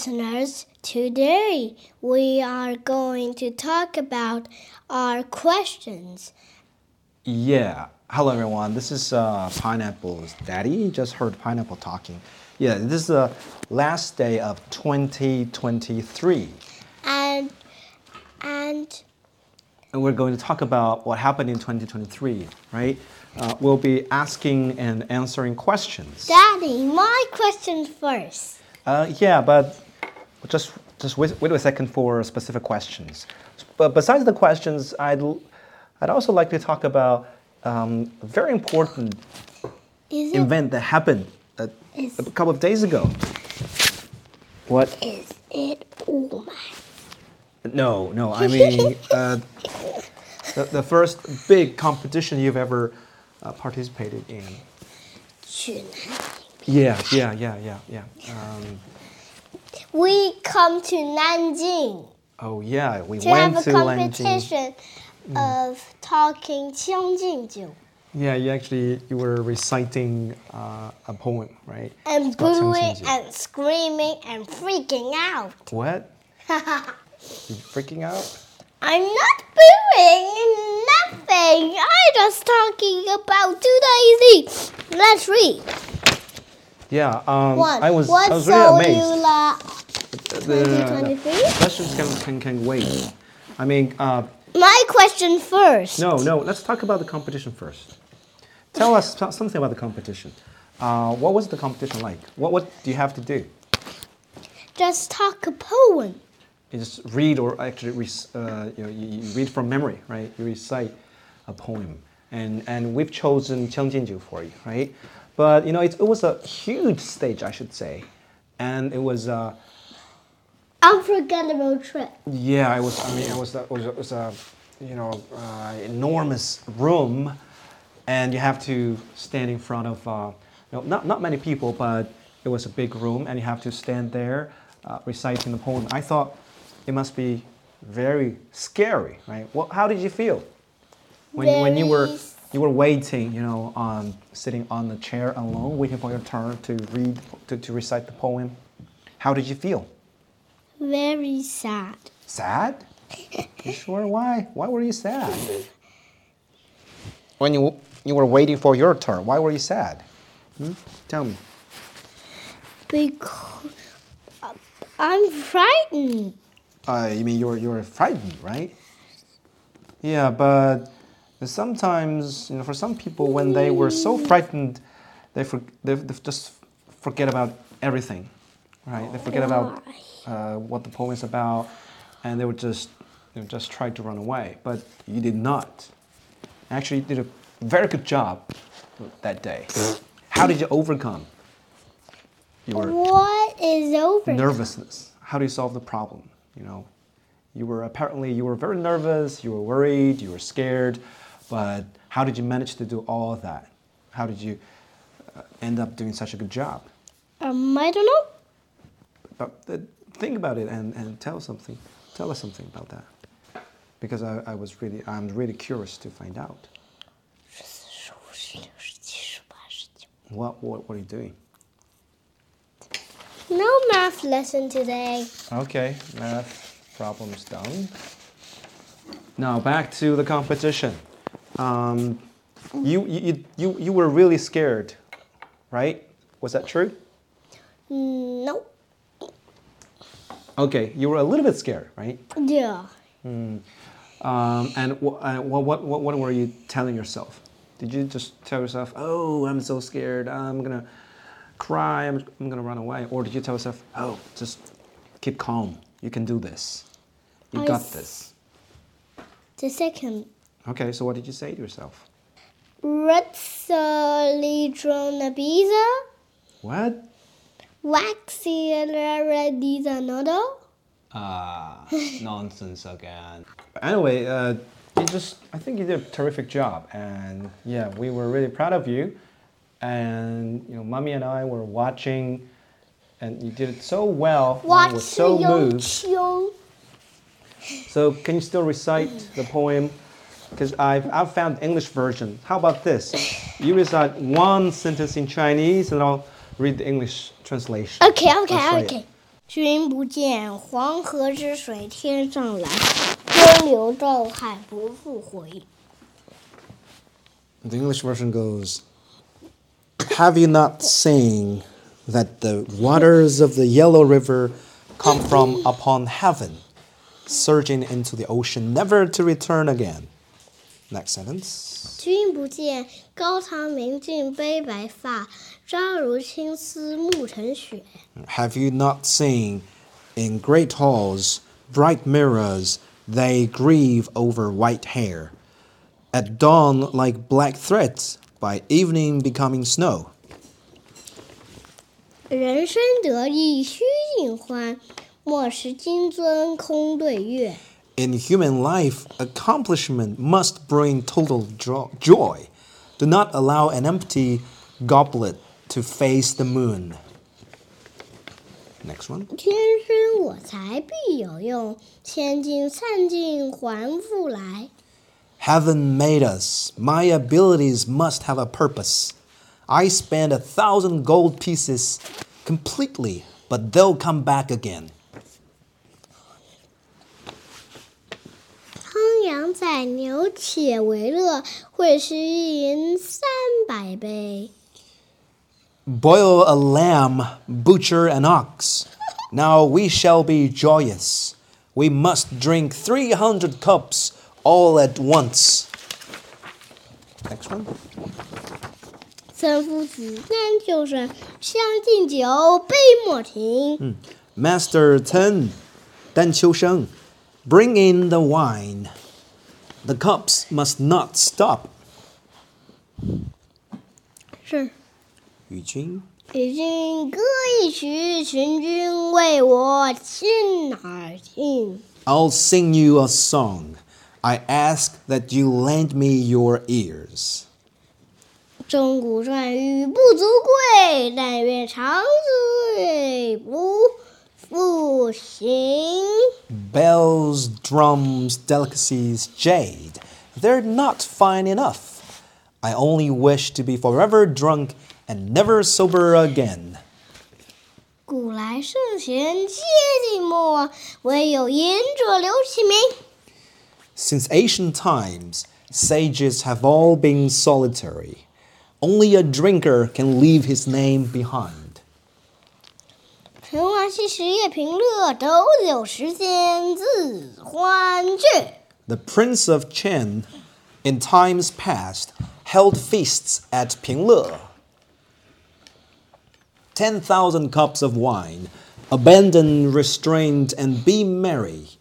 listeners. Today we are going to talk about our questions. Yeah. Hello, everyone. This is uh, Pineapple's daddy. You just heard Pineapple talking. Yeah, this is the last day of 2023. And and And we're going to talk about what happened in 2023, right? Uh, we'll be asking and answering questions. Daddy, my question first. Uh, yeah, but just just wait, wait a second for specific questions. But besides the questions, I'd I'd also like to talk about um, a very important Is it event that happened a, Is- a couple of days ago. What? is it oh my No, no. I mean, uh, the, the first big competition you've ever uh, participated in. Yeah, yeah, yeah, yeah, yeah. Um, we come to Nanjing. Oh yeah, we to went have a competition Nanjing. of talking Xiangjingjiu. Yeah, you actually you were reciting uh, a poem, right? And booing and screaming and freaking out. What? you freaking out? I'm not booing nothing. I'm just talking about today's. Let's read. Yeah. Um. I was what I was really amazed. the 2023? questions can, can can wait. I mean, uh, My question first. no, no. Let's talk about the competition first. Tell us something about the competition. Uh, what was the competition like? What what do you have to do? Just talk a poem. You just read or actually uh, you know you, read from memory, right? You recite a poem, and and we've chosen Qiangjinju for you, right? But you know it, it was a huge stage, I should say, and it was uh, Unforgettable trip. yeah, it was. I mean, it was a, it was a, it was a you know uh, enormous room, and you have to stand in front of uh, you know, not not many people, but it was a big room, and you have to stand there uh, reciting the poem. I thought it must be very scary, right? What, how did you feel when when you were you were waiting, you know, on sitting on the chair alone, waiting for your turn to read to, to recite the poem? How did you feel? Very sad. Sad? You sure? Why? Why were you sad? When you you were waiting for your turn, why were you sad? Hmm? Tell me. Because I'm frightened. Uh, you mean you were you were frightened, right? Yeah, but sometimes you know, for some people, when they were so frightened, they for, they, they just forget about everything, right? They forget about uh, what the poem is about, and they would just you know, just try to run away. But you did not. Actually, you did a very good job that day. How did you overcome your What is over? nervousness? How do you solve the problem? You know, you were apparently you were very nervous, you were worried, you were scared, but how did you manage to do all of that? How did you uh, end up doing such a good job? Um, I don't know. But uh, think about it and, and tell something. Tell us something about that. Because I, I was really I'm really curious to find out. What what, what are you doing? No math lesson today. Okay, math problems done. Now back to the competition. Um, you, you, you, you were really scared, right? Was that true? No. Okay, you were a little bit scared, right? Yeah. Um, and wh- uh, what, what, what, what were you telling yourself? Did you just tell yourself, oh, I'm so scared, I'm gonna cry, I'm, I'm gonna run away? Or did you tell yourself, oh, just keep calm, you can do this, you I got this? The second. Okay, so what did you say to yourself? Retzalidrona pizza. What? Waxy noodle. Ah, nonsense again. Anyway, uh, you just, I think you did a terrific job. And yeah, we were really proud of you. And, you know, mommy and I were watching, and you did it so well. and we were so moved. 秋 So, can you still recite the poem? Because I've, I've found English version. How about this? You recite one sentence in Chinese, and I'll read the English translation. OK I'll OK show you. OK。君不见黄河之水天上来，东流到海不复回。 The English version goes Have you not seen that the waters of the Yellow River come from upon heaven, surging into the ocean, never to return again? Next sentence. 君不见高堂明镜悲白发，朝如青丝暮成雪。 Have you not seen in great halls bright mirrors, they grieve over white hair, at dawn like black threads, by evening becoming snow? 人生得意须尽欢，莫使金樽空对月。 In human life, accomplishment must bring total jo- joy. Do not allow an empty goblet to face the moon. Next one. 天生我材必有用，千金散尽还复来。 Heaven made us. My abilities must have a purpose. I spend a thousand gold pieces completely, but they'll come back again. 汤阳宰牛且为乐，会师一银三百杯。 Boil a lamb, butcher an ox. Now we shall be joyous. We must drink 300 cups all at once. Next one. 三夫子，三救生，将进酒，杯莫停。 Master Ten, Dan Qiu Sheng, bring in the wine. The cups must not stop. 是。语君与君歌一曲，请君为我亲耳听。 I'll sing you a song. I ask that you lend me your ears. 钟鼓馔玉不足贵，但愿长醉不复醒。 Bells, drums, delicacies, jade. They're not fine enough. I only wish to be forever drunk and never sober again. 古来圣贤皆寂寞，唯有饮者留其名。 Since ancient times, sages have all been solitary. Only a drinker can leave his name behind. 陈王昔时夜平乐，斗酒十仙自欢谑。 The Prince of Chen, in times past, held feasts at Pingle. Ten thousand cups of wine. Abandon restraint and be merry.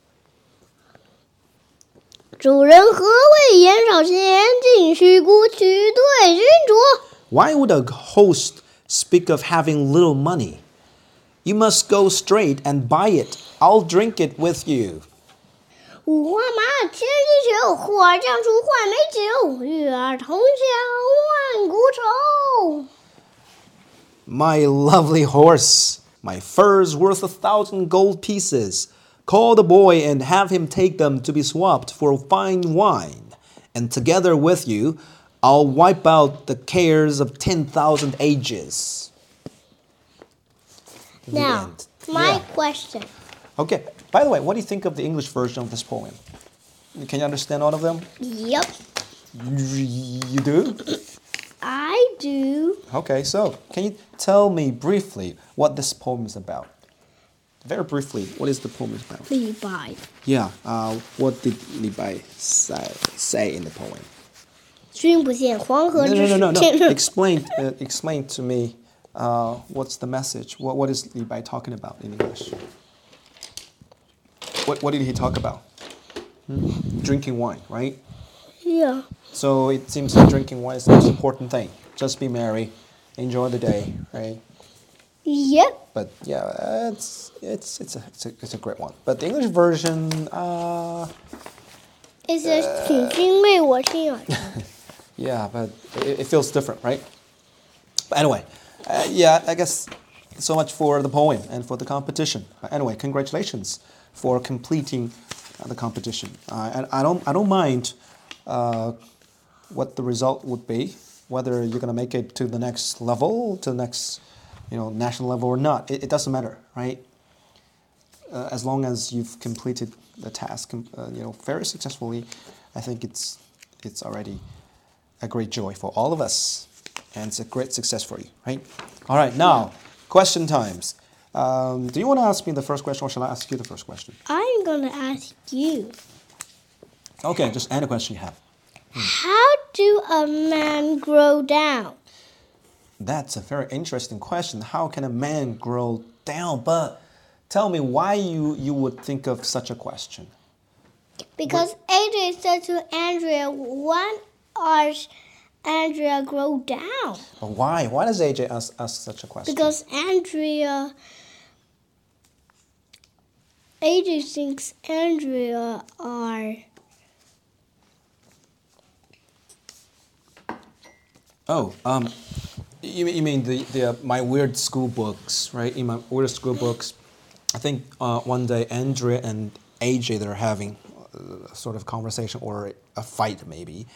主人何为言少钱？径须沽取对君酌。 Why would a host speak of having little money? You must go straight and buy it. I'll drink it with you. 五花马，千金裘，呼儿将出换美酒，与尔同销万古愁。 My lovely horse, my fur's worth a thousand gold pieces. Call the boy and have him take them to be swapped for fine wine. And together with you, I'll wipe out the cares of 10,000 ages. The Now, end. my Yeah. question. Okay, by the way, what do you think of the English version of this poem? Can you understand all of them? Yep, You you do? I do. Okay, so can you tell me briefly what this poem is about? Very briefly, what is the poem about? 李白， Yeah, uh, what did Li Bai say, say in the poem? 君不见黄河 No, 之 no, no, no, 水 no. explain, uh, explain to me uh, what's the message? What, what is Li Bai talking about in English? What, what did he talk about? Hmm? Drinking wine, right? Yeah. So it seems like drinking wine is the most important thing. Just be merry, enjoy the day, right? Yep. But yeah, it's it's it's a it's a, it's a great one. But the English version, uh, is a uh, Yeah, but it, it feels different, right? But anyway uh, yeah, I guess so much for the poem and for the competition. Uh, anyway, congratulations for completing uh, the competition. Uh, and I don't I don't mind uh, what the result would be, whether you're gonna make it to the next level, to the next you know, national level or not. It, it doesn't matter, right? Uh, as long as you've completed the task, uh, you know, very successfully, I think it's it's already a great joy for all of us, and it's a great success for you, right? All right, now question times. Um, do you want to ask me the first question, or shall I ask you the first question? I'm gonna ask you. Okay, just any question you have. How do a man grow down? That's a very interesting question. How can a man grow down? But tell me why you, you would think of such a question. Because AJ said to Andrea, when does Andrea grow down? But why? Why does AJ ask, ask such a question? Because Andrea. AJ thinks Andrea are. oh, um, you, mean- you mean the, the uh, my weird school books, right? In my weird school books, I think uh, one day Andrea and AJ they're having a sort of conversation or a fight maybe.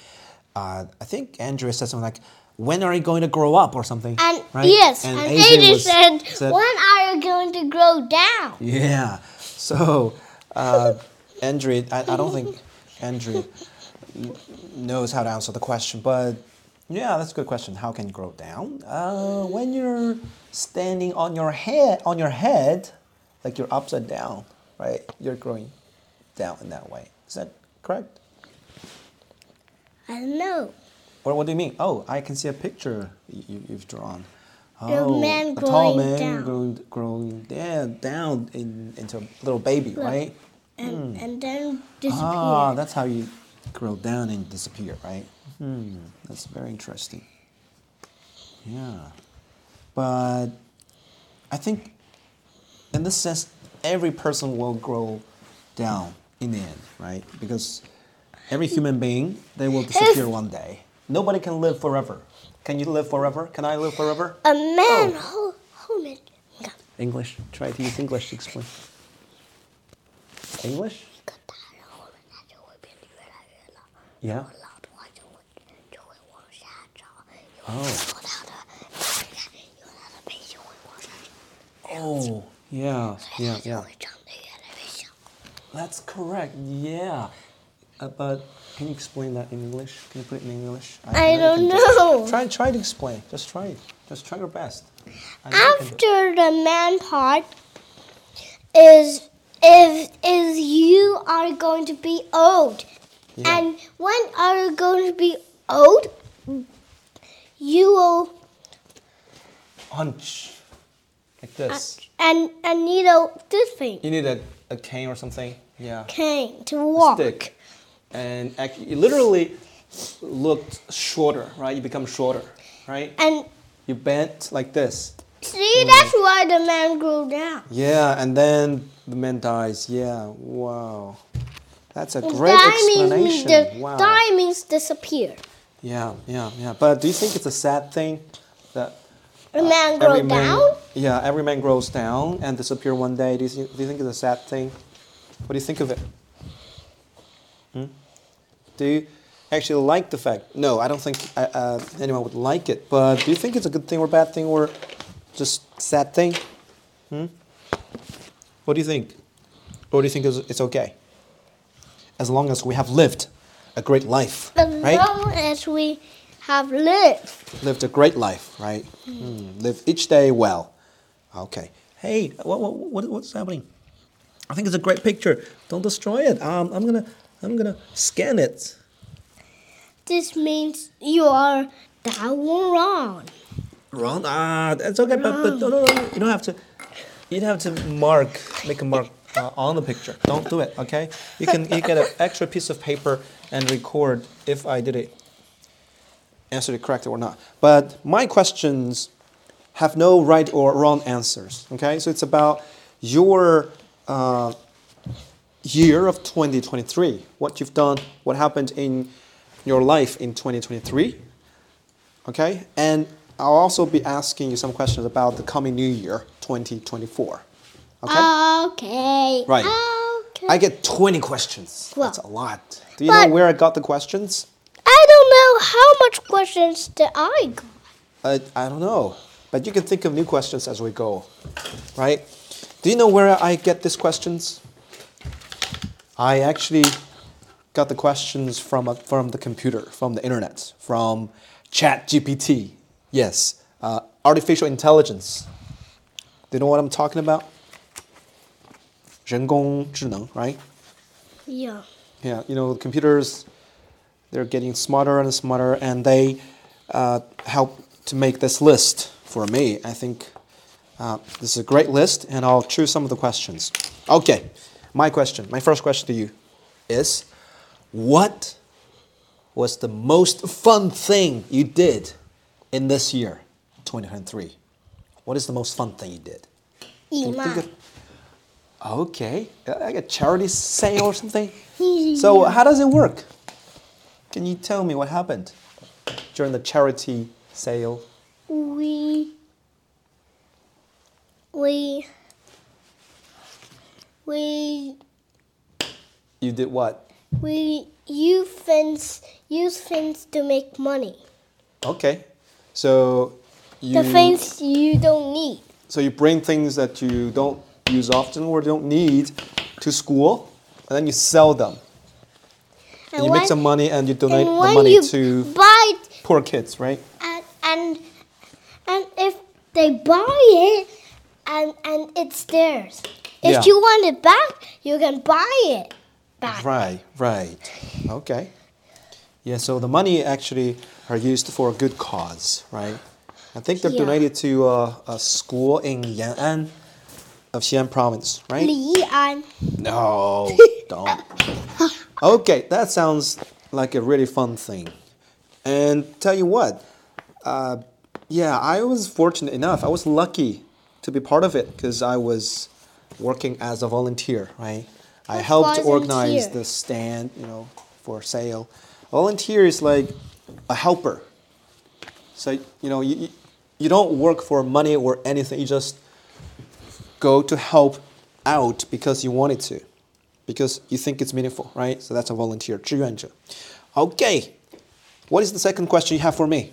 Uh, I think Andrea said something like, "When are you going to grow up?" or something. And right? yes, and, AJ, was- said, when are you going to grow down? Yeah. So, uh, Andrea, I, I don't think Andrea knows how to answer the question, but yeah, that's a good question. How can you grow down? Uh, when you're standing on your head, on your head, like you're upside down, right? You're growing down in that way. Is that correct? I don't know. Or what do you mean? Oh, I can see a picture you, you've drawn. A Oh, man a tall man down. growing, growing down, down in, into a little baby, right? And, and then disappear. Ah, that's how you grow down and disappear, right? Hmm, that's very interesting. Yeah. But I think in this sense, every person will grow down in the end, right? Because every mm. human being, they will disappear one day. Nobody can live forever. Can you live forever? Can I live forever? A man oh. English. Try to use English to explain. English? Yeah. Oh. Oh, yeah, yeah, yeah. That's correct. Yeah. Uh, but can you explain that in English? Can you put it in English? I know don't you can do it. know. Try, try to explain. Just try it. Just try your best. I know you can do it. After the man part is if is you are going to be old, Yeah. and when are you going to be old? You will Hunch. Like this. and and need a this thing You need a, a cane or something. Yeah. cane to A walk. stick. And you literally looked shorter, right? You become shorter, right? And You bent like this. see, that's why the man grew down. Yeah, and then the man dies. Yeah, wow. That's a great die means explanation. the, wow. die means disappear. Yeah, yeah, yeah. But do you think it's a sad thing that man every grow man, down. yeah, every man grows down and disappear one day? Do you, think, do you think it's a sad thing? What do you think of it? Hmm? Do you actually like the fact? No, I don't think uh, uh, anyone would like it. But do you think it's a good thing or bad thing or just sad thing? Hmm? What do you think? Or do you think it's, it's okay? As long as we have lived a great life, As right? long as we have lived. lived a great life, right? Mm, live each day well. Okay. Hey, what, what, what, what's happening? I think it's a great picture. Don't destroy it. Um, I'm gonna, I'm gonna scan it. This means you are down or wrong. Wrong. Ah, that's okay. But, but no, no, no, you don't have to. You don't have to mark, make a mark uh, on the picture. Don't do it. Okay. You can, you get an extra piece of paper and record if I did it, answered it correctly or not. But my questions have no right or wrong answers. Okay. So it's about your uh, year of 2023, what you've done, what happened in your life in 2023. Okay? And I'll also be asking you some questions about the coming new year, 2024. Okay? Okay. Right. Okay. I get 20 questions. Well, That's a lot. Do you know where I got the questions? I don't know how much questions that I got. I, I don't know. but you can think of new questions as we go, right? Do you know where I get these questions? I actually got the questions from, a, from the computer, from the internet, from ChatGPT. Yes, uh, artificial intelligence. Do you know what I'm talking about? 人工智能, right? Yeah. Yeah, you know, computers, they're getting smarter and smarter, and they uh, help to make this list for me. I think uh, this is a great list, and I'll choose some of the questions. Okay, my question, my first question to you is What was the most fun thing you did in this year, 2023? What is the most fun thing you did? Eat Think my. of- Okay, uh, like a charity sale or something? So, how does it work? Can you tell me what happened during the charity sale? We. We. We. You did what? We use things. Use things to make money. Okay, so you The things you don't need. so you bring things that you don't use often or don't need to school, and then you sell them. And you make some money and you donate and the money you to buy poor kids, right? and and and if they buy it and and it's theirs. If yeah. you want it back, you can buy it back. Right, right. Okay. Yeah, so the money actually are used for a good cause, right? I think they're yeah. donated to uh, a school in Yan'an of Xi'an province, right? Li'an. No, don't. okay, that sounds like a really fun thing. And tell you what, uh, yeah, I was fortunate enough. I was lucky to be part of it because I was working as a volunteer, right? I What's helped organize volunteer? the stand, you know, for sale. Volunteer is like a helper. So, you know, you, you- you don't work for money or anything. You just go to help out because you wanted to, because you think it's meaningful, right? So that's a volunteer, 志愿者. Okay, what is the second question you have for me?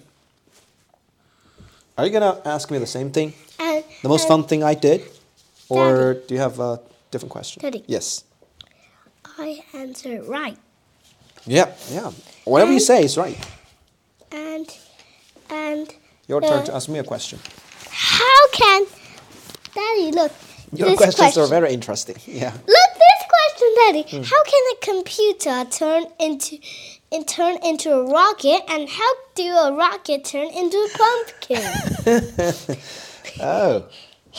Are you gonna ask me the same thing? and The most and fun thing I did? Or do you have a different question? Daddy. Yes. I answered right. Yeah, yeah. Whatever you say is right. And and Your turn uh, to ask me a question. How can Daddy look? Your questions question. are very interesting. Yeah. Look this question, Daddy. Hmm. How can a computer turn into and turn into a rocket and how do a rocket turn into a pumpkin? Oh,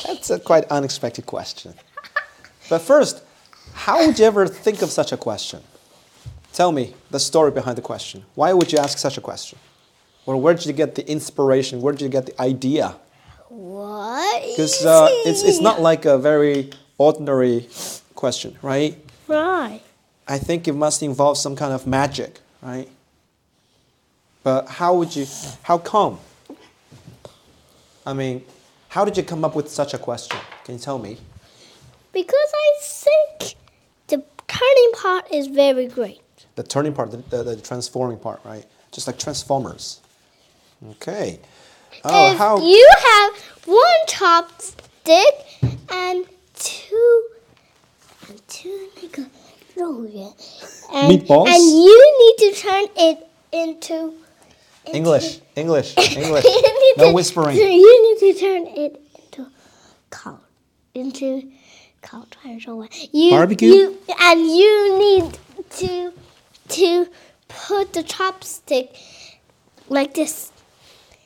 that's a quite unexpected question. But first, how would you ever think of such a question? Tell me the story behind the question. Why would you ask such a question? Or where did you get the inspiration? Where did you get the idea? what? Because uh, it's, it's not like a very ordinary question, right? right. I think it must involve some kind of magic, right? But how would you, how come? I mean, how did you come up with such a question? Can you tell me? Because I think the turning part is very great. The turning part, the, the, the transforming part, right? Just like Transformers. Okay. Oh, if how you have one chopstick and two and two like a and, meatballs, and you need to turn it into English, English, English. no whispering. You need to turn it into cold. Into cold. You, Barbecue? You, and you need to to put the chopstick like this.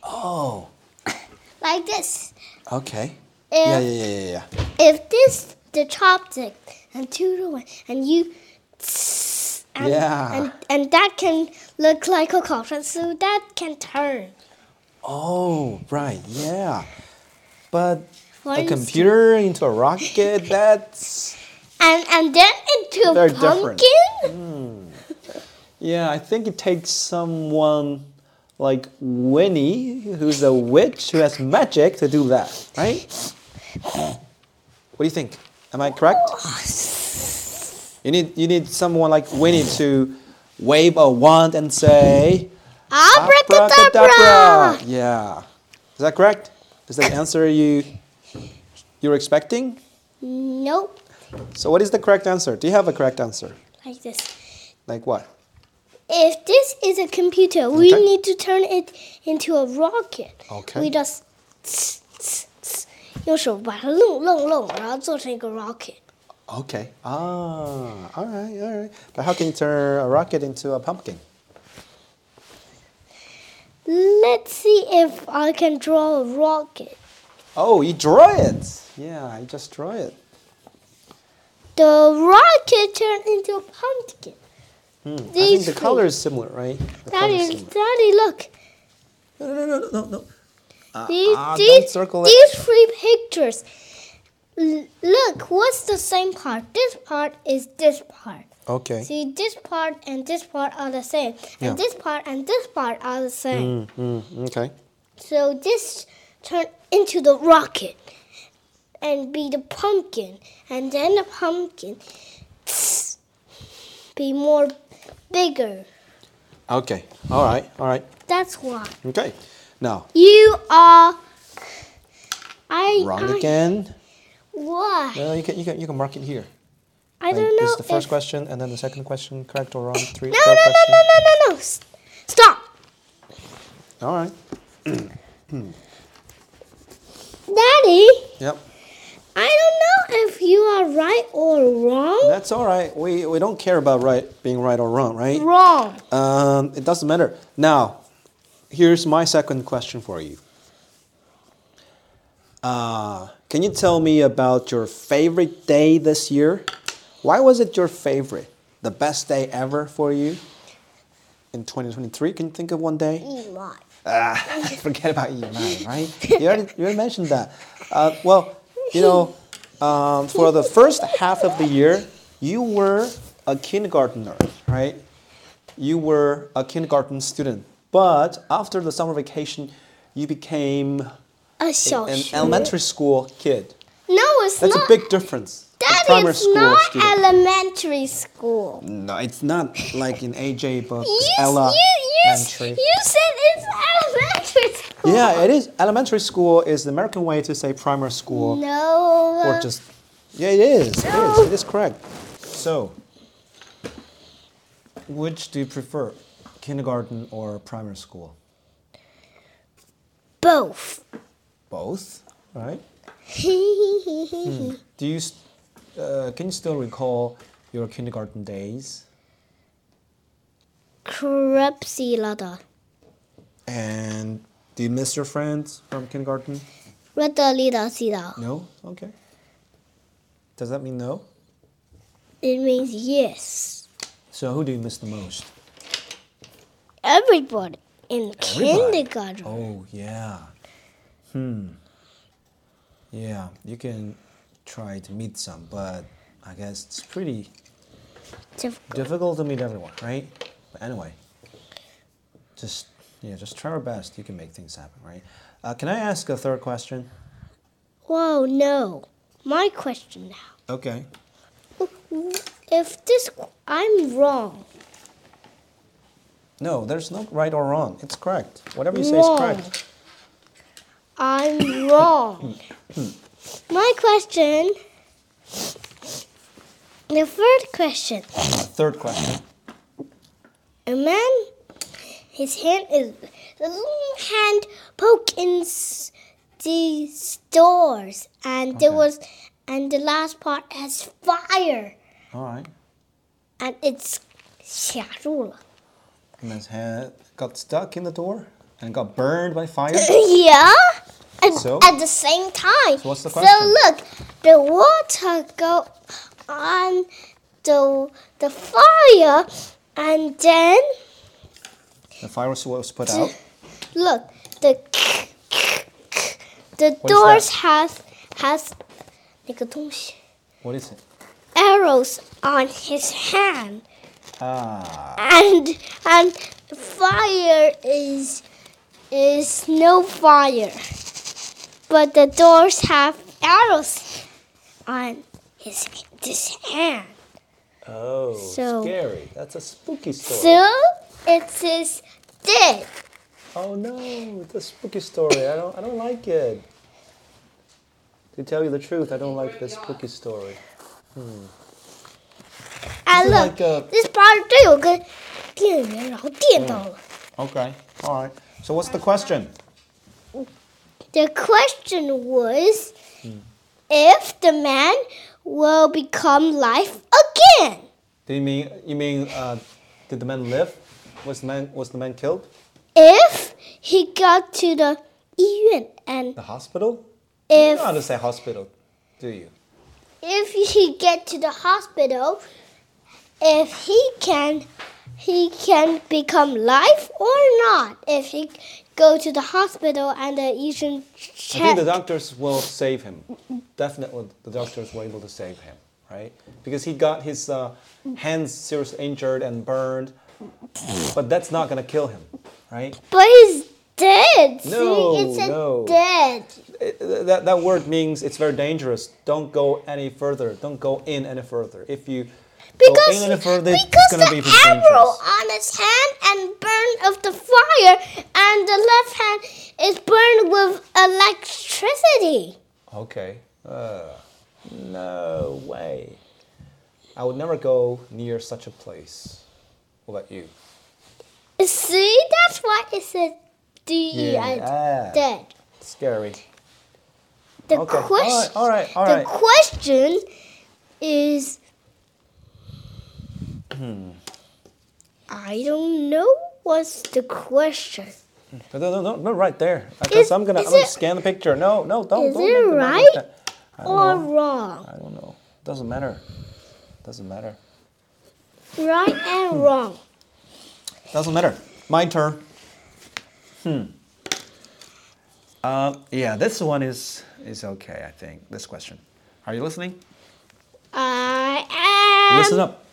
Oh. like this. Okay. If, yeah, yeah, yeah, yeah, yeah. If this the chopstick and two to one and you and, yeah. and and that can look like a 烤串 so that can turn. Oh, right, yeah. But For a computer into a rocket, that's. And and then into a pumpkin. Hmm. Yeah, I think it takes someone like Winnie, who's a witch who has magic, to do that, right? What do you think? Am I correct? You need you need someone like Winnie to wave a wand and say Abracadabra! Yeah. Is that correct? Is that the answer you you're expecting? Nope. So what is the correct answer? Do you have a correct answer? Like this. Like what? If this is a computer, we Okay. need to turn it into a rocket. Okay. We just 用手把它弄弄弄，然后做成一个 rocket。 Okay. Ah, all right, all right. But how can you turn a rocket into a pumpkin? Let's see if I can draw a rocket. Oh, you draw it. Yeah, I just draw it. The rocket turned into a pumpkin. Hmm. I think the three. color is similar, right? The is Daddy, similar. Daddy, look. No, no, no, no, no, no. Uh, These, ah, don't these, circle it. these three pictures. L- look, what's the same part? This part is this part. Okay. See, this part and this part are the same. Yeah. And this part and this part are the same. Mm, mm, okay. So this turned into the rocket and be the pumpkin. And then the pumpkin be more bigger. Okay. All right. All right. That's why. Okay. Now, You are. I. wrong I, again. Why? No, you can you can you can mark it here. I Like, don't know. This is the first if- question, and then the second question, correct or wrong? Three. No, no, no, question. no, no, no, no. S- Stop. All right. Daddy, Yep. I don't know if you are right or wrong. That's all right. We we don't care about right being right or wrong, right? Wrong. Um, it doesn't matter. Now, here's my second question for you. Uh, can you tell me about your favorite day this year? Why was it your favorite? The best day ever for you in 2023? Can you think of one day? Eli. Ah, forget about EMI, right? You already, you already mentioned that. Uh, well, you know, um, for the first half of the year, you were a kindergartner, right? You were a kindergarten student. But after the summer vacation, you became A 小 an 学. elementary school kid. No, it's That's not. a big difference. A Daddy, primary school not student. elementary school. no, it's not like in AJ books, You, Ella you, you, elementary. you said it's elementary school. Yeah, it is. Elementary school is the American way to say primary school. No. or just yeah it is it is it is correct so which do you prefer kindergarten or primary school both. Both right do you uh, can you still recall your kindergarten days Crepsy Lada. and do you miss your friends from kindergarten Rada Lida Sida. no okay does that mean no It means yes. so who do you miss the most Everybody in Everybody? kindergarten. Oh, yeah. Hmm. Yeah, you can try to meet some, but I guess it's pretty Difficult. difficult to meet everyone, right? But anyway, just yeah, just try our best. You can make things happen, right? Uh, can I ask a third question? Whoa, no. My question now. Okay. If this, I'm wrong. No, there's no right or wrong. It's correct. Whatever you say is correct. I'm wrong. My question. The third question. Uh, third question. A man, his hand is the little hand poke in s- the doors, and there Okay. was, and the last part has fire, All right. and it's 卡住了. And his head got stuck in the door and got burned by fire. yeah. At, So? at the same time. So what's the So question? look, the water go on the the fire, and then The fire was was put out. look the the What is doors that? has has 那个东西 What is it? arrows on his hand, Ah. and and the fire is is no fire, but the doors have arrows on his this hand. Oh, So- scary. That's a spooky story. So it says dead. oh no, it's a spooky story. I don't I don't like it. To tell you the truth, I don't like this spooky story. And This is look, like a- this part 这有个电源，然后电到了。 Okay. All right. So what's the question? The question was if the man will become life again. Do you mean you mean uh, did the man live? Was the man was the man killed? If he got to the 医院 and The hospital? If You don't how to say hospital, do you? if he get to the hospital, if he can he can become life or not. If he go to the hospital and the 医生 I think the doctors will save him. Definitely, the doctors were able to save him, right? Because he got his uh, hands seriously injured and burned. But that's not gonna kill him, right? But he's dead. No, See, it said no. dead. It- that, that word means it's very dangerous. Don't go any further. Don't go in any further. If you Because, go in any because the be arrow on his hand and burned of the fire, and the left hand is burned with electricity. Okay. Uh, no way. I would never go near such a place. What about you? See, that's why it said D Yeah. Ah. dead. Scary. The Okay. question. All right. All right. All the right. question is. Hmm. I don't know what's the question. No, no, no, no, right there. Is- I'm gonna, I'm gonna it- scan the picture. No, no, don't. Is don't it right. Or know. wrong? I don't know. Doesn't matter. Doesn't matter. Right and wrong. Doesn't matter. My turn. Hmm. Uh, yeah, this one is is okay. I think this question. Are you listening? I am. Listen up.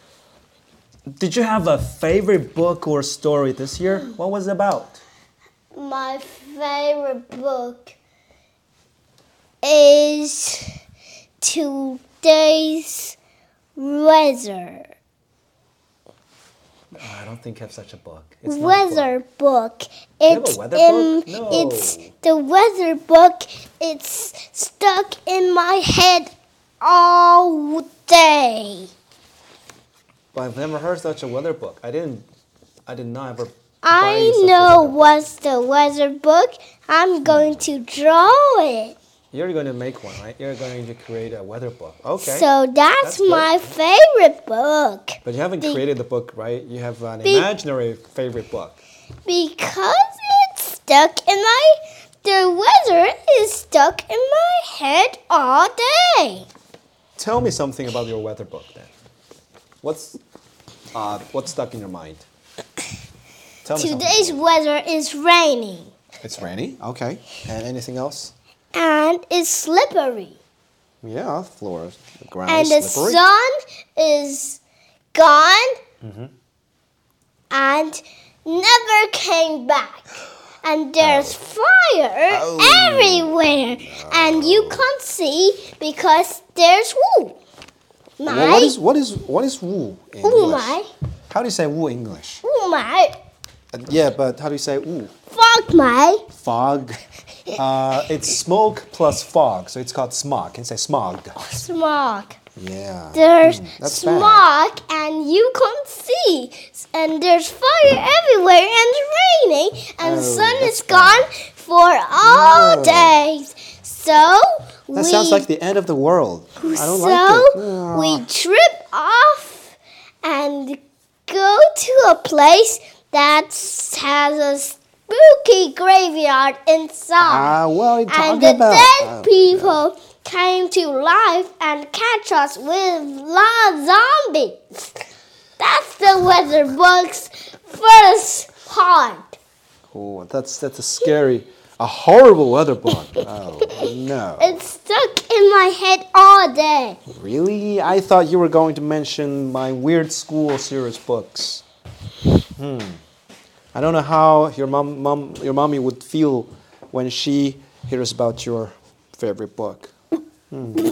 Did you have a favorite book or story this year? What was it about? My favorite book is today's weather. Oh, I don't think I have such a book. It's a book. Weather book. It's weather in, book? No. It's the weather book. It's stuck in my head all day. But I've never heard such a weather book. I didn't. I did not ever. I know what's the weather book. I'm going to draw it. You're going to make one, right? You're going to create a weather book. Okay. So that's, That's good. my favorite book. but you haven't Be- created the book, right? You have an Be- imaginary favorite book. Because it's stuck in my the weather is stuck in my head all day. Tell me something about your weather book then. What's uh, what's stuck in your mind? Tell me Today's weather is raining It's rainy. Okay. And anything else? and it's slippery. Yeah, floor, the ground is slippery. and the is slippery. sun is gone Mm-hmm. and never came back. And there's fire Oh. everywhere, and you can't see because there's wool. What is what is what is wool in oh English? How do you say wool in English? oh Uh, yeah, but how do you say wool? Fog my, Fog. Uh, it's smoke plus fog, so it's called smog. Can you say smog? smog. Yeah. There's Hmm, that's bad. smog and you can't see. And there's fire everywhere and it's raining and the Oh, sun that's is gone for all No. days. So That we sounds like the end of the world. I don't so like it. We trip off and go to a place that has a spooky graveyard inside Ah, what are you talking and the about? dead Oh, people came to life and catch us with la zombies. That's the weather book's first part. Oh, that's that's a scary, a horrible weather book. Oh no! It's stuck in my head all day. Really? I thought you were going to mention my weird school series books. Hmm. I don't know how your mom, mom, your mommy would feel when she hears about your favorite book. Hmm.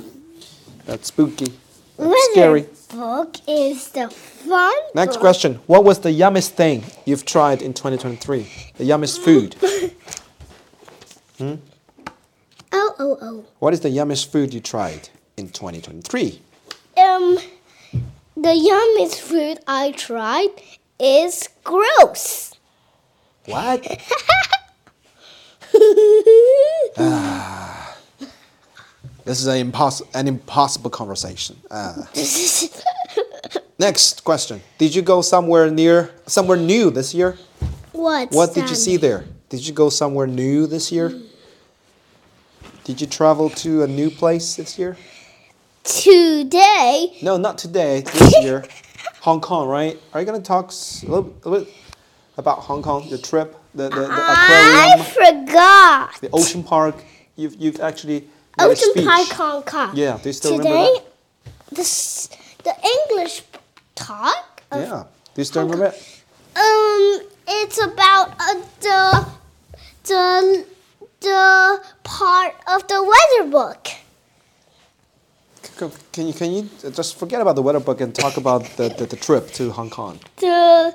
That's spooky. That's weather scary. book is the fun. Next book. question. What was the yummiest thing you've tried in 2023? The yummiest food? Oh, oh, oh. What is the yummiest food you tried in 2023? Um, the yummiest food I tried is gross. What? This is an, impos- an impossible conversation. Ah. Next question. Did you go somewhere near, somewhere new this year? What's What did you see there? Did you go somewhere new this year? Did you travel to a new place this year? Today, No, not today. This year, Hong Kong, right? Are you gonna talk a little, a little bit about Hong Kong, the trip, the the, the I aquarium, forgot. the ocean park? You've you've actually Ocean. Park Hong Kong. Yeah, do you still Today, remember the s- the English talk. Yeah. Do you still remember it? Um, it's about uh, the the the part of the weather book. Can you can you just forget about the weather book and talk about the, the, the trip to Hong Kong? The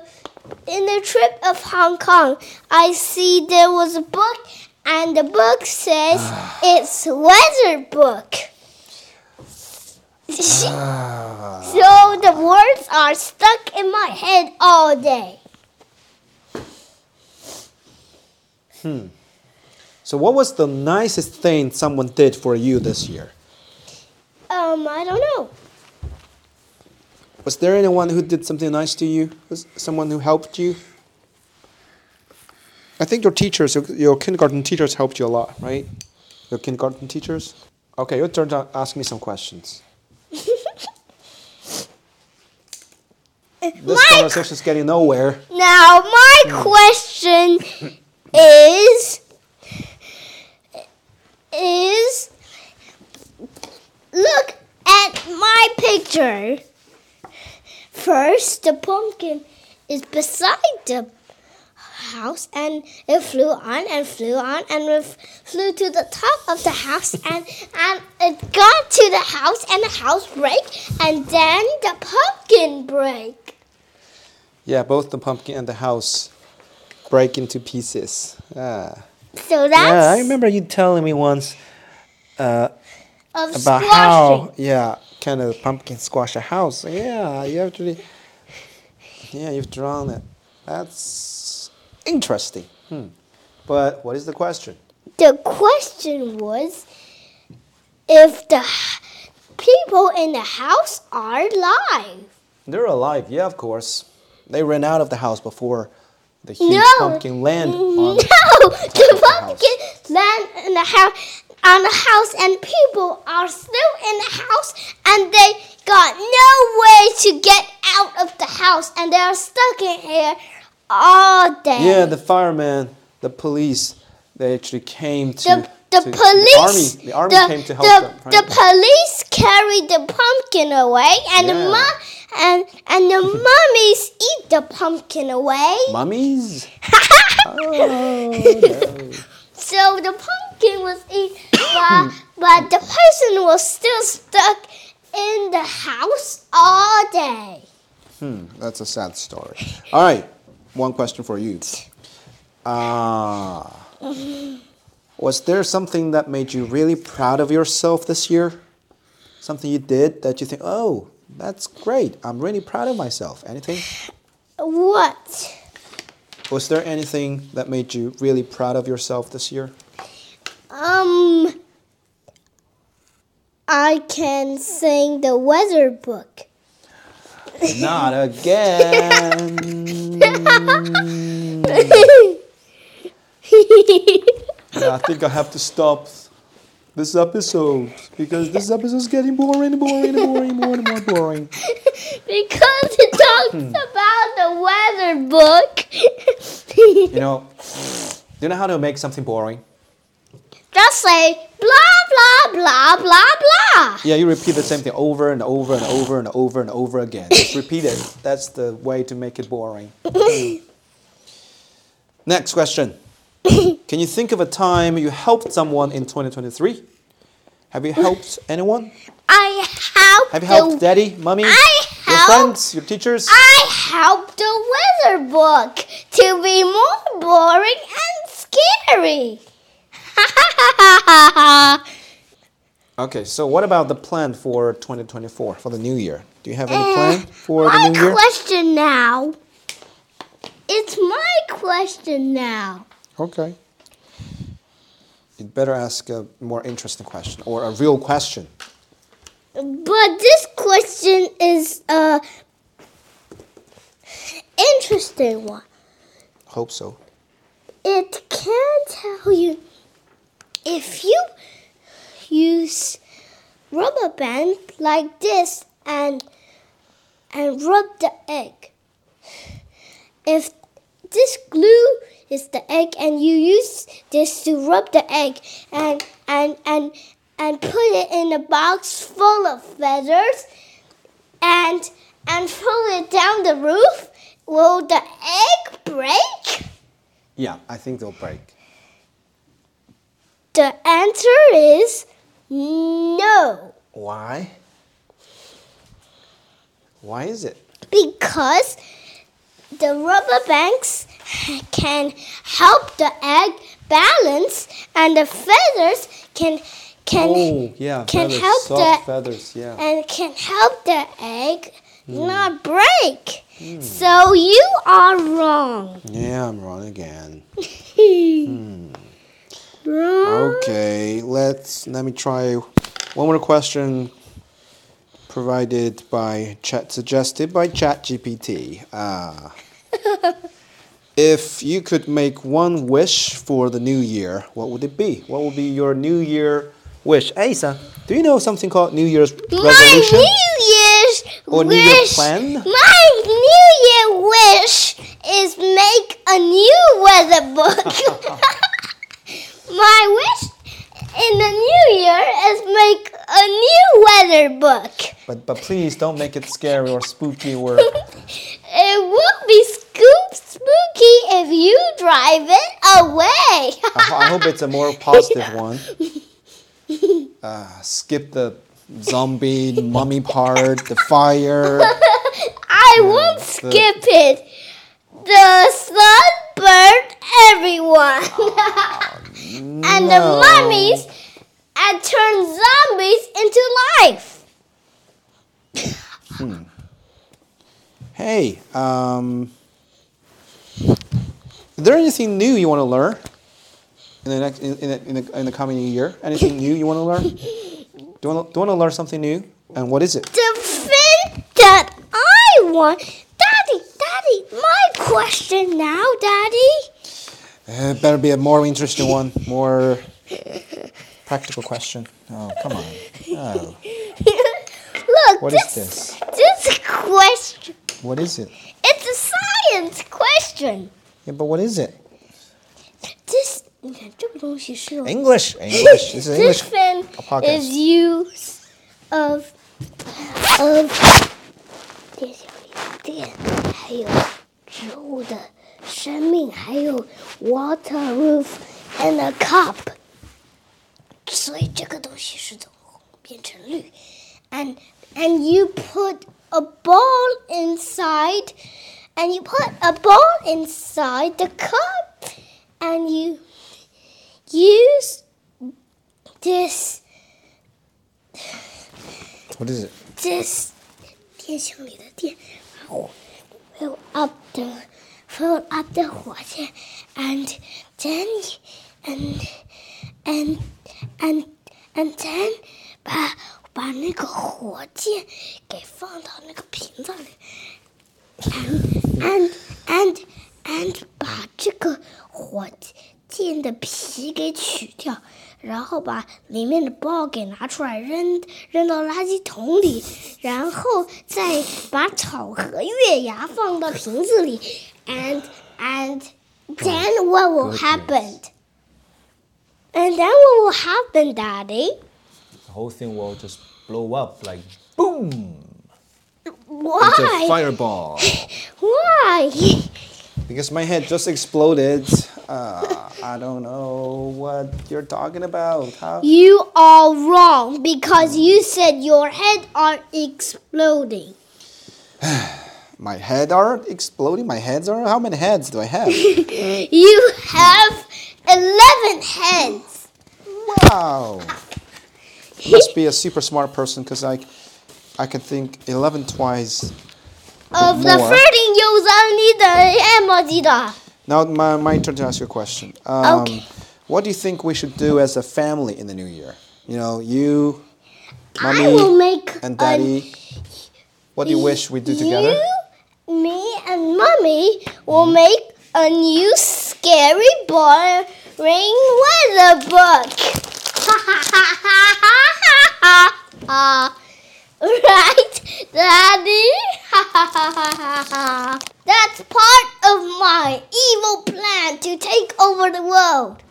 in the trip of Hong Kong, I see there was a book, and the book says it's weather book. so the words are stuck in my head all day. Hmm. So, what was the nicest thing someone did for you this year? Um, I don't know. Was there anyone who did something nice to you? Was someone who helped you? I think your teachers, your, your kindergarten teachers helped you a lot, right? Your kindergarten teachers? Okay, your turn to ask me some questions. This My- conversation is getting nowhere. Now, my question is is look at my picture. First, the pumpkin is beside the house and it flew on and flew on and it flew to the top of the house and, and it got to the house and the house break and then the pumpkin break. Yeah, both the pumpkin and the house break into pieces. Ah. So that's Yeah, I remember you telling me once uh, of about squashing. how yeah kind of pumpkin squash a house yeah you actually yeah you've drawn it that's interesting hmm. but what is the question The question was if the people in the house are alive. they're alive yeah of course they ran out of the house before the huge No. pumpkin land on No, the the pumpkin land in the house on the house and people are still in the house and they got no way to get out of the house and they are stuck in here all day. yeah the firemen the police they actually came to the, the to- police the army the army the, came to help the, them right? the police carried the pumpkin away and the Yeah. mo- and and the mummies eat the pumpkin away mummies oh, no. so the pumpkin was eaten but, but the person was still stuck in the house all day Hmm, that's a sad story. All right, one question for you. Ah, was there something that made you really proud of yourself this year? Something you did that you think, oh, that's great. I'm really proud of myself. Anything? what Was there anything that made you really proud of yourself this year? um I can sing the weather book Not again. I think I have to stop this episode because this episode is getting boring, boring, boring, more and more boring. because it talks Hmm. about the weather book. You know, do you know how to make something boring? Just say blah blah blah blah blah. Yeah, you repeat the same thing over and over and over and over and over again. Just repeat it. That's the way to make it boring. Next question. Can you think of a time you helped someone in 2023? Have you helped anyone? I helped. Have you helped the, daddy, mommy, I your helped- friends, your teachers? I helped the weather book to be more boring and scary. Okay, so what about the plan for 2024 for the new year? Do you have any Uh, plan for the new year? My question now. It's my question now. Okay. You'd better ask a more interesting question or a real question. But this question is a interesting one. Hope so. It can tell you if you use rubber band like this and and rub the egg. If this glue is the egg and you use this to rub the egg and and and and put it in a box full of feathers and and throw it down the roof, will the egg break? Yeah, I think they'll break. The answer is no. Why? Why is it? Because the rubber banks can help the egg balance and the feathers can can oh, yeah, can feathers, help the feathers, yeah. and can help the egg Hmm. not break. So you are wrong. Yeah, I'm wrong again. Wrong. Okay, let's let me try one more question provided by chat suggested by ChatGPT. Ah. if you could make one wish for the new year, what would it be? What would be your new year wish? Asa, do you know something called New Year's My resolution? New Year's Or wish. New Year plan? My New Year wish is make a new weather book. My wish in the new year is make a new weather book. But but please don't make it scary or spooky or It would be scoop spooky if you drive it away. I, ho- I hope it's a more positive one. Uh, skip the zombie mummy part, the fire. I won't the- skip it. The sun burned everyone. And the mummies and turn zombies into life. hmm. Hey, um, is there anything new you want to learn in the next in, in, the, in, the, in the coming year? Anything new you want to learn? Do you want to, do you want to learn something new? And what is it? The thing that I want. Daddy, Daddy, my question now, Daddy. Uh, it better be a more interesting one, more practical question. Oh, come on. Oh, Look, what is this, this? this question. What is it? It's a science question. Yeah, but what is it? This 你看这个东西是有 English. English. This is This English. fin a podcast. is use of of 电小里的电，还有植物的 生命，还有 water roof and a cup。所以这个东西是从红变成绿，and and you put a ball inside, and you put a ball inside the cup, and you use this What is it? this 电箱里的电，然后 fill up the fill up the 火箭，and then and and and and then 把把那个火箭给放到那个瓶子里，and and and and 把这个火箭的皮给取掉。然后把里面的包给拿出来扔扔到垃圾桶里，然后再把草和月牙放到瓶子里，and and then what will Goodness. happen? And then what will happen, Daddy? The whole thing will just blow up like boom. Why? It's a fireball. Why? Because my head just exploded. Uh, I don't know what you're talking about. How? You are wrong because you said your head are exploding. My head are exploding. My heads are. How many heads do I have? you have 11 heads. Wow. Must be a super smart person because I, I can think 11 twice. Of the 13 years, I need the emoji. Now, my, my turn to ask you a question. Um, okay. What do you think we should do as a family in the new year? You know, you, mommy, and daddy. What do you wish we do together? Me, and mommy will make a new scary boring weather book. Ha ha ha ha right, Daddy? Ha ha ha ha That's part of my evil plan to take over the world.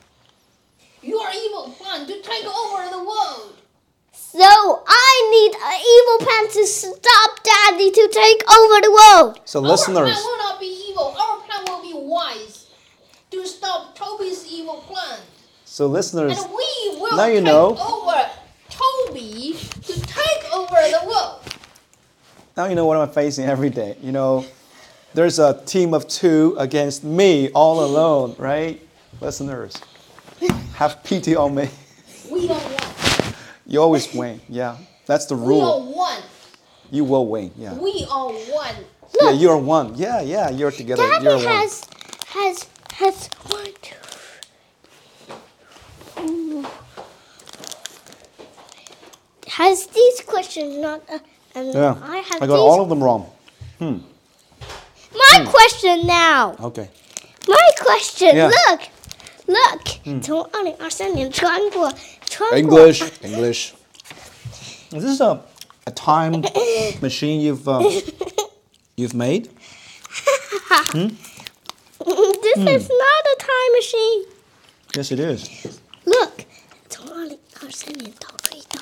Your evil plan to take over the world. So I need an evil plan to stop Daddy to take over the world. So, Our listeners, plan will not be evil. Our plan will be wise to stop Toby's evil plan. so listeners, And we will Now you take know. over Toby to take over the world. now you know what I'm facing every day. You know, there's a team of two against me all alone, right? Listeners, have pity on me. We don't want. You always win. Yeah, that's the We are rule. one. You will win. Yeah. We are one. Yeah, you're one. Yeah, yeah, you're together. Daddy you're one. has has has one two. Ooh. Has these questions not? Uh, and Yeah, I have I got these. all of them wrong. My question now. Okay. My question. Yeah. Look, look. 从二零二三年穿过 穿过 English, English. Is this a, a time machine you've uh, you've made? this is not a time machine. Yes, it is. Look，从二零二三年倒推到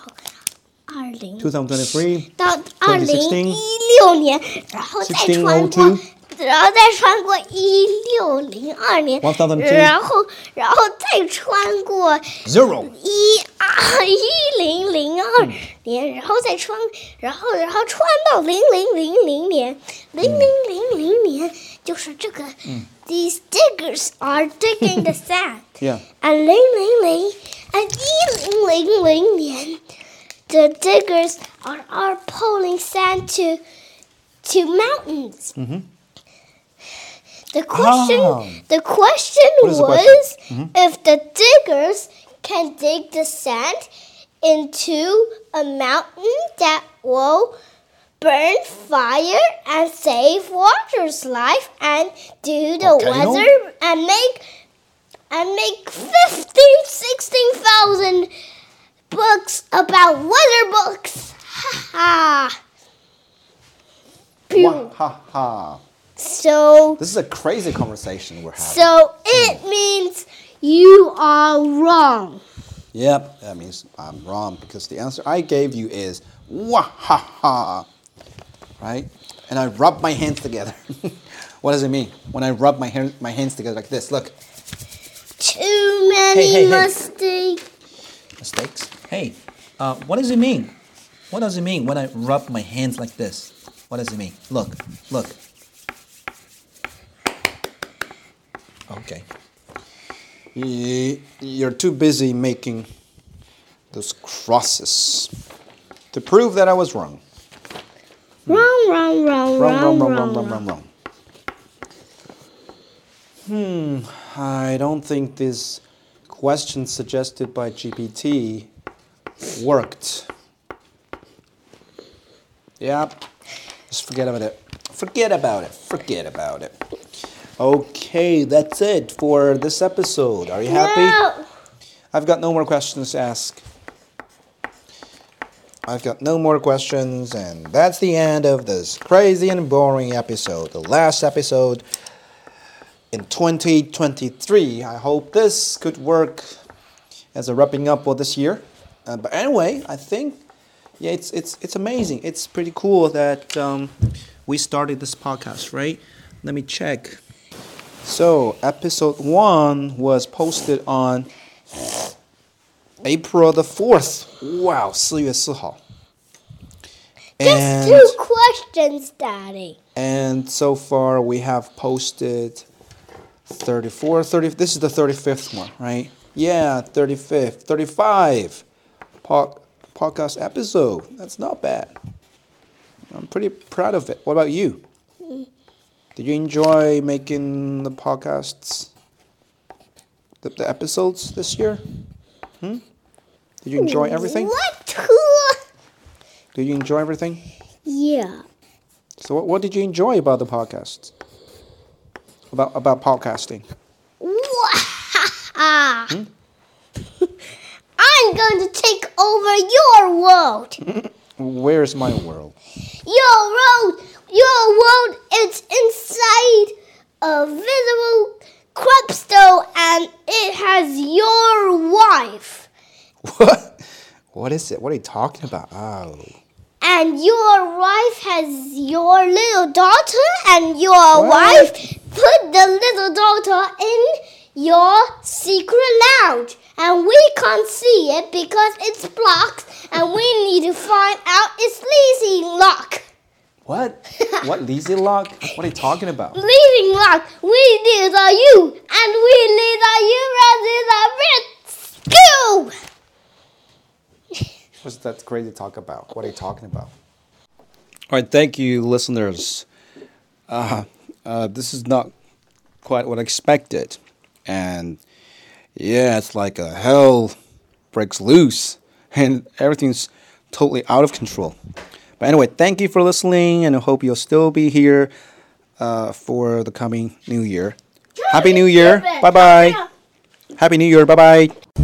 二零2023. 到二零2016一六年，然后再穿过1602， 然后再穿过一六零二年， 1002然后然后再穿过 Zero. 一二一零零二年，然后再穿，然后然后穿到零零零零年，零零零零年就是这个。These diggers are digging the sand. Yeah. And 零零零 and 一零零零年，the diggers are, are pulling sand to to mountains. The question Ah. the question What is the was question? Mm-hmm. if the diggers can dig the sand into a mountain that will burn fire and save water's life and do the Volcano? weather and make and make 15 16,000 books about weather books. Ha ha. Pew. Ha ha. So This is a crazy conversation we're having. so it means you are wrong. Yep, that means I'm wrong because the answer I gave you is wah ha ha. Right? And I rub my hands together. what does it mean? When I rub my, hand, my hands together like this, look. Too many Hey, hey, hey. mistakes. Mistakes? Hey, uh, what does it mean? What does it mean when I rub my hands like this? What does it mean? Look, look. Okay. You're too busy making those crosses to prove that I was wrong. Wrong, wrong, wrong, Wrong, wrong, wrong, wrong, wrong, wrong, wrong, wrong. Hmm, I don't think this question suggested by GPT worked. Yep, just forget about it. Forget about it. Forget about it. Okay, that's it for this episode. Are you happy? No. I've got no more questions to ask. I've got no more questions, and that's the end of this crazy and boring episode. The last episode in 2023. I hope this could work as a wrapping up for this year. Uh, but anyway, I think yeah, it's it's it's amazing. It's pretty cool that um, we started this podcast, right? Let me check. So episode one was posted on April the 4th. Wow, 4月4号. Just two questions, Daddy. and so far we have posted 34, 30. This is the 35th one, right? Yeah, 35th, 35 po- podcast episode. That's not bad. I'm pretty proud of it. What about you? Did you enjoy making the podcasts, the, the episodes this year? Hmm? Did you enjoy everything? What? Did you enjoy everything? yeah. So, what, what did you enjoy about the podcast? About about podcasting? Wow. I'm going to take over your world. Where's my world? Your world, your world is inside a visible crystal and it has your wife. What? What is it? What are you talking about? Oh. And your wife has your little daughter, and your What? wife put the little daughter in your secret lounge. And we can't see it because it's blocked, and we need to find out its leasing lock. What? what Lizzie lock? What are you talking about? Leasing lock, we need a you, and we need a you in a red school. What's that crazy talk about? What are you talking about? All right, thank you, listeners. Uh, uh, this is not quite what I expected, and yeah, it's like a hell breaks loose, and everything's totally out of control. But anyway, thank you for listening, and I hope you'll still be here uh, for the coming New Year. Happy New Year! Bye bye. Happy New Year! Bye bye.